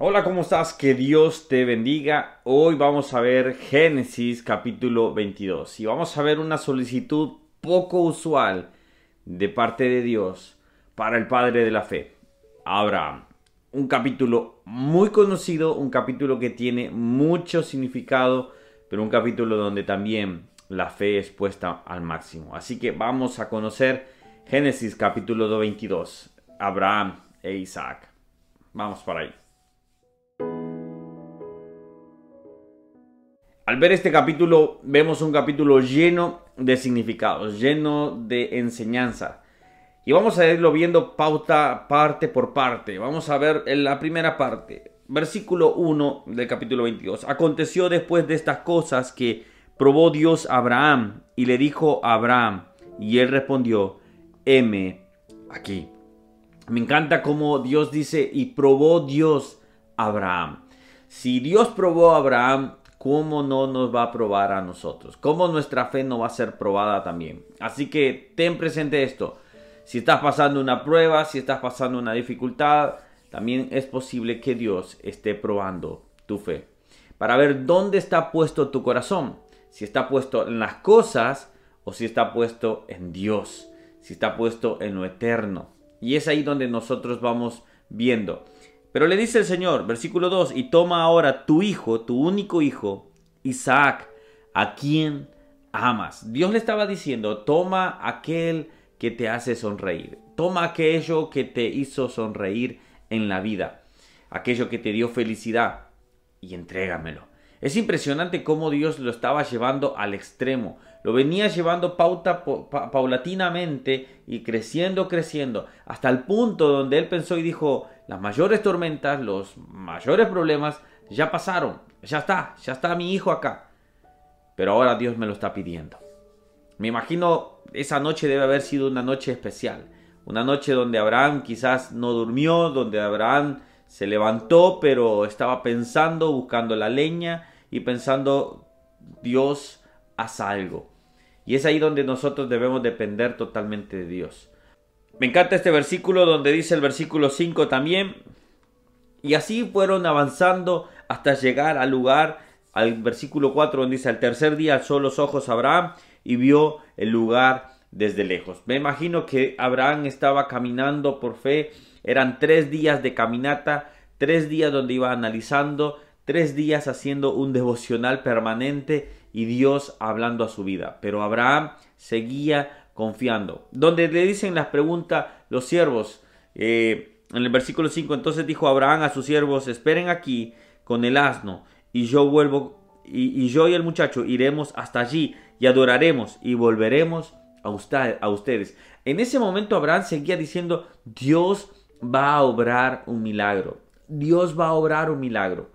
Hola, ¿cómo estás? Que Dios te bendiga. Hoy vamos a ver Génesis capítulo 22 y vamos a ver una solicitud poco usual de parte de Dios para el Padre de la Fe, Abraham. Un capítulo muy conocido, un capítulo que tiene mucho significado, pero un capítulo donde también la fe es puesta al máximo. Así que vamos a conocer Génesis capítulo 22, Abraham e Isaac. Vamos para ahí. Al ver este capítulo, vemos un capítulo lleno de significados, lleno de enseñanza. Y vamos a irlo viendo pauta parte por parte. Vamos a ver en la primera parte, versículo 1 del capítulo 22. Aconteció después de estas cosas que probó Dios a Abraham y le dijo a Abraham, y él respondió, heme aquí. Me encanta cómo Dios dice, y probó Dios a Abraham. Si Dios probó a Abraham, ¿cómo no nos va a probar a nosotros? ¿Cómo nuestra fe no va a ser probada también? Así que ten presente esto. Si estás pasando una prueba, si estás pasando una dificultad, también es posible que Dios esté probando tu fe. Para ver dónde está puesto tu corazón. Si está puesto en las cosas o si está puesto en Dios. Si está puesto en lo eterno. Y es ahí donde nosotros vamos viendo. Pero le dice el Señor, versículo 2, y toma ahora tu hijo, tu único hijo, Isaac, a quien amas. Dios le estaba diciendo, toma aquel que te hace sonreír, toma aquello que te hizo sonreír en la vida, aquello que te dio felicidad, y entrégamelo. Es impresionante cómo Dios lo estaba llevando al extremo. Lo venía llevando pauta, paulatinamente y creciendo, creciendo, hasta el punto donde él pensó y dijo, las mayores tormentas, los mayores problemas ya pasaron, ya está, ya está mi hijo acá. Pero ahora Dios me lo está pidiendo. Me imagino esa noche debe haber sido una noche especial, una noche donde Abraham quizás no durmió, donde Abraham se levantó, pero estaba pensando, buscando la leña y pensando, Dios, haz algo. Y es ahí donde nosotros debemos depender totalmente de Dios. Me encanta este versículo donde dice el versículo 5 también. Y así fueron avanzando hasta llegar al lugar, al versículo 4 donde dice, al tercer día alzó los ojos Abraham y vio el lugar desde lejos. Me imagino que Abraham estaba caminando por fe eran tres días de caminata, tres días donde iba analizando, tres días haciendo un devocional permanente y Dios hablando a su vida. Pero Abraham seguía confiando. Donde le dicen las preguntas los siervos, eh, en el versículo 5, entonces dijo Abraham a sus siervos, esperen aquí con el asno y yo vuelvo y, y yo y el muchacho iremos hasta allí y adoraremos y volveremos a, usted, a ustedes. En ese momento Abraham seguía diciendo, Dios va a obrar un milagro. Dios va a obrar un milagro.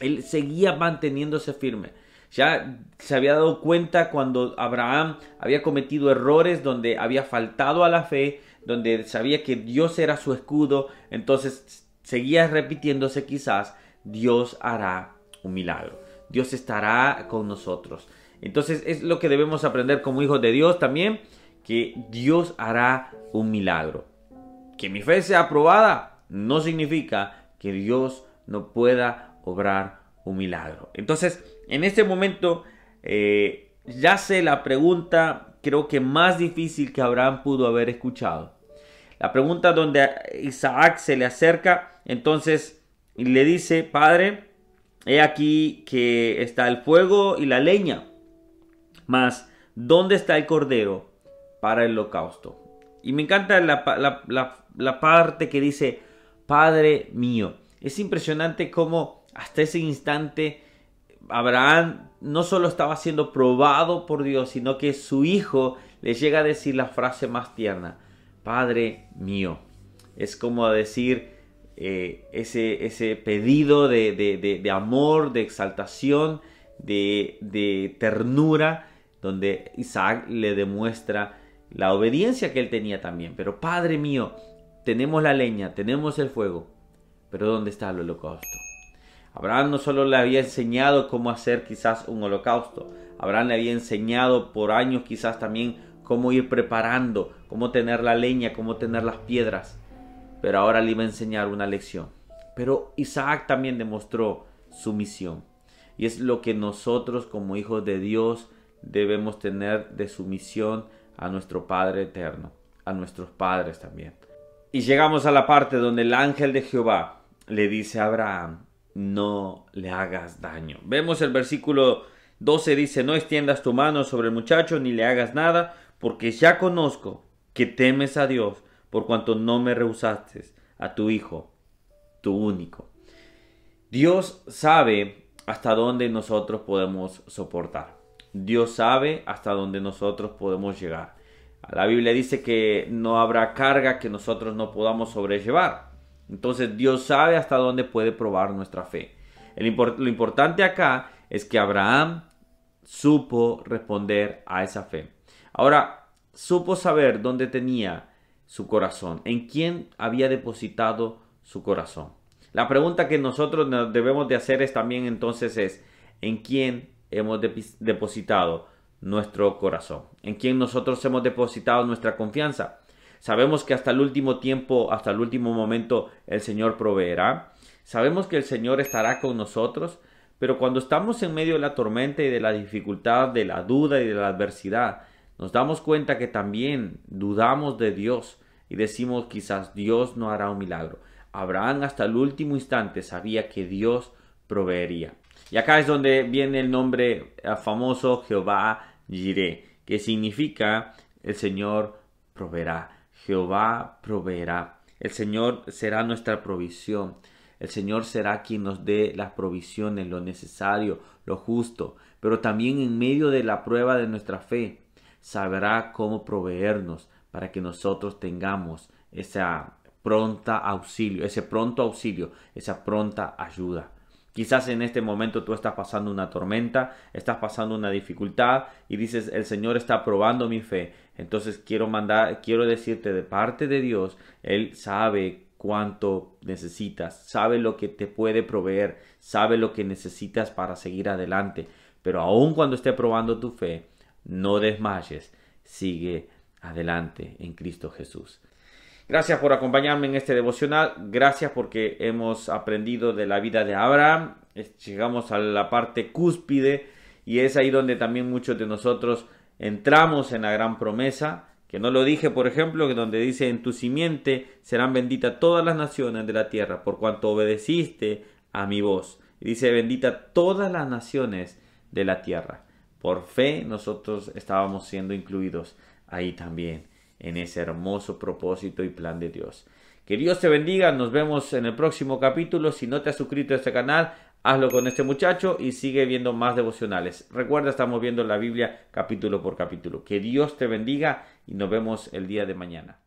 Él seguía manteniéndose firme. Ya se había dado cuenta cuando Abraham había cometido errores donde había faltado a la fe, donde sabía que Dios era su escudo, entonces seguía repitiéndose quizás, Dios hará un milagro. Dios estará con nosotros. Entonces es lo que debemos aprender como hijos de Dios también, que Dios hará un milagro. Que mi fe sea aprobada no significa que Dios no pueda obrar un milagro. Entonces, en este momento, eh, ya sé la pregunta, creo que más difícil que Abraham pudo haber escuchado. La pregunta donde Isaac se le acerca, entonces, y le dice, Padre, he aquí que está el fuego y la leña, mas, ¿dónde está el cordero para el holocausto? Y me encanta la, parte que dice, Padre mío. Es impresionante cómo hasta ese instante Abraham no solo estaba siendo probado por Dios, sino que su hijo le llega a decir la frase más tierna, Padre mío. Es como decir eh, ese, ese, pedido de, de, amor, de exaltación, de ternura, donde Isaac le demuestra la obediencia que él tenía también. Pero Padre mío, tenemos la leña, tenemos el fuego, pero ¿dónde está el holocausto? Abraham no solo le había enseñado cómo hacer quizás un holocausto, Abraham le había enseñado por años quizás también cómo ir preparando, cómo tener la leña, cómo tener las piedras, pero ahora le iba a enseñar una lección. Pero Isaac también demostró sumisión. Y es lo que nosotros como hijos de Dios debemos tener de sumisión a nuestro Padre eterno, a nuestros padres también. Y llegamos a la parte donde el ángel de Jehová le dice a Abraham, no le hagas daño. Vemos el versículo 12 dice, no extiendas tu mano sobre el muchacho ni le hagas nada, porque ya conozco que temes a Dios, por cuanto no me rehusaste a tu hijo, tu único. Dios sabe hasta dónde nosotros podemos soportar. Dios sabe hasta dónde nosotros podemos llegar. La Biblia dice que no habrá carga que nosotros no podamos sobrellevar. Entonces Dios sabe hasta dónde puede probar nuestra fe. lo importante acá es que Abraham supo responder a esa fe. Ahora, supo saber dónde tenía su corazón, en quién había depositado su corazón. La pregunta que nosotros debemos de hacer es también entonces es, ¿en quién hemos depositado nuestro corazón? ¿En quién nosotros hemos depositado nuestra confianza? Sabemos que hasta el último tiempo, hasta el último momento, el Señor proveerá. Sabemos que el Señor estará con nosotros, pero cuando estamos en medio de la tormenta y de la dificultad, de la duda y de la adversidad, nos damos cuenta que también dudamos de Dios y decimos quizás Dios no hará un milagro. Abraham hasta el último instante sabía que Dios proveería. Y acá es donde viene el nombre eh, famoso Jehová Jireh, que significa el Señor proveerá. Jehová proveerá. El Señor será nuestra provisión. El Señor será quien nos dé las provisiones, lo necesario, lo justo, pero también en medio de la prueba de nuestra fe, sabrá cómo proveernos para que nosotros tengamos esa pronta auxilio, ese pronto auxilio, esa pronta ayuda. Quizás en este momento tú estás pasando una tormenta, estás pasando una dificultad y dices, el Señor está probando mi fe. Entonces quiero mandar, quiero decirte de parte de Dios, Él sabe cuánto necesitas, sabe lo que te puede proveer, sabe lo que necesitas para seguir adelante. Pero aun cuando esté probando tu fe, no desmayes, sigue adelante en Cristo Jesús. Gracias por acompañarme en este devocional, gracias porque hemos aprendido de la vida de Abraham, llegamos a la parte cúspide y es ahí donde también muchos de nosotros entramos en la gran promesa que no lo dije, por ejemplo, que donde dice en tu simiente serán benditas todas las naciones de la tierra, por cuanto obedeciste a mi voz. Y dice bendita todas las naciones de la tierra. Por fe nosotros estábamos siendo incluidos ahí también, en ese hermoso propósito y plan de Dios. Que Dios te bendiga, nos vemos en el próximo capítulo. Si no te has suscrito a este canal, hazlo con este muchacho y sigue viendo más devocionales. Recuerda, estamos viendo la Biblia capítulo por capítulo. Que Dios te bendiga y nos vemos el día de mañana.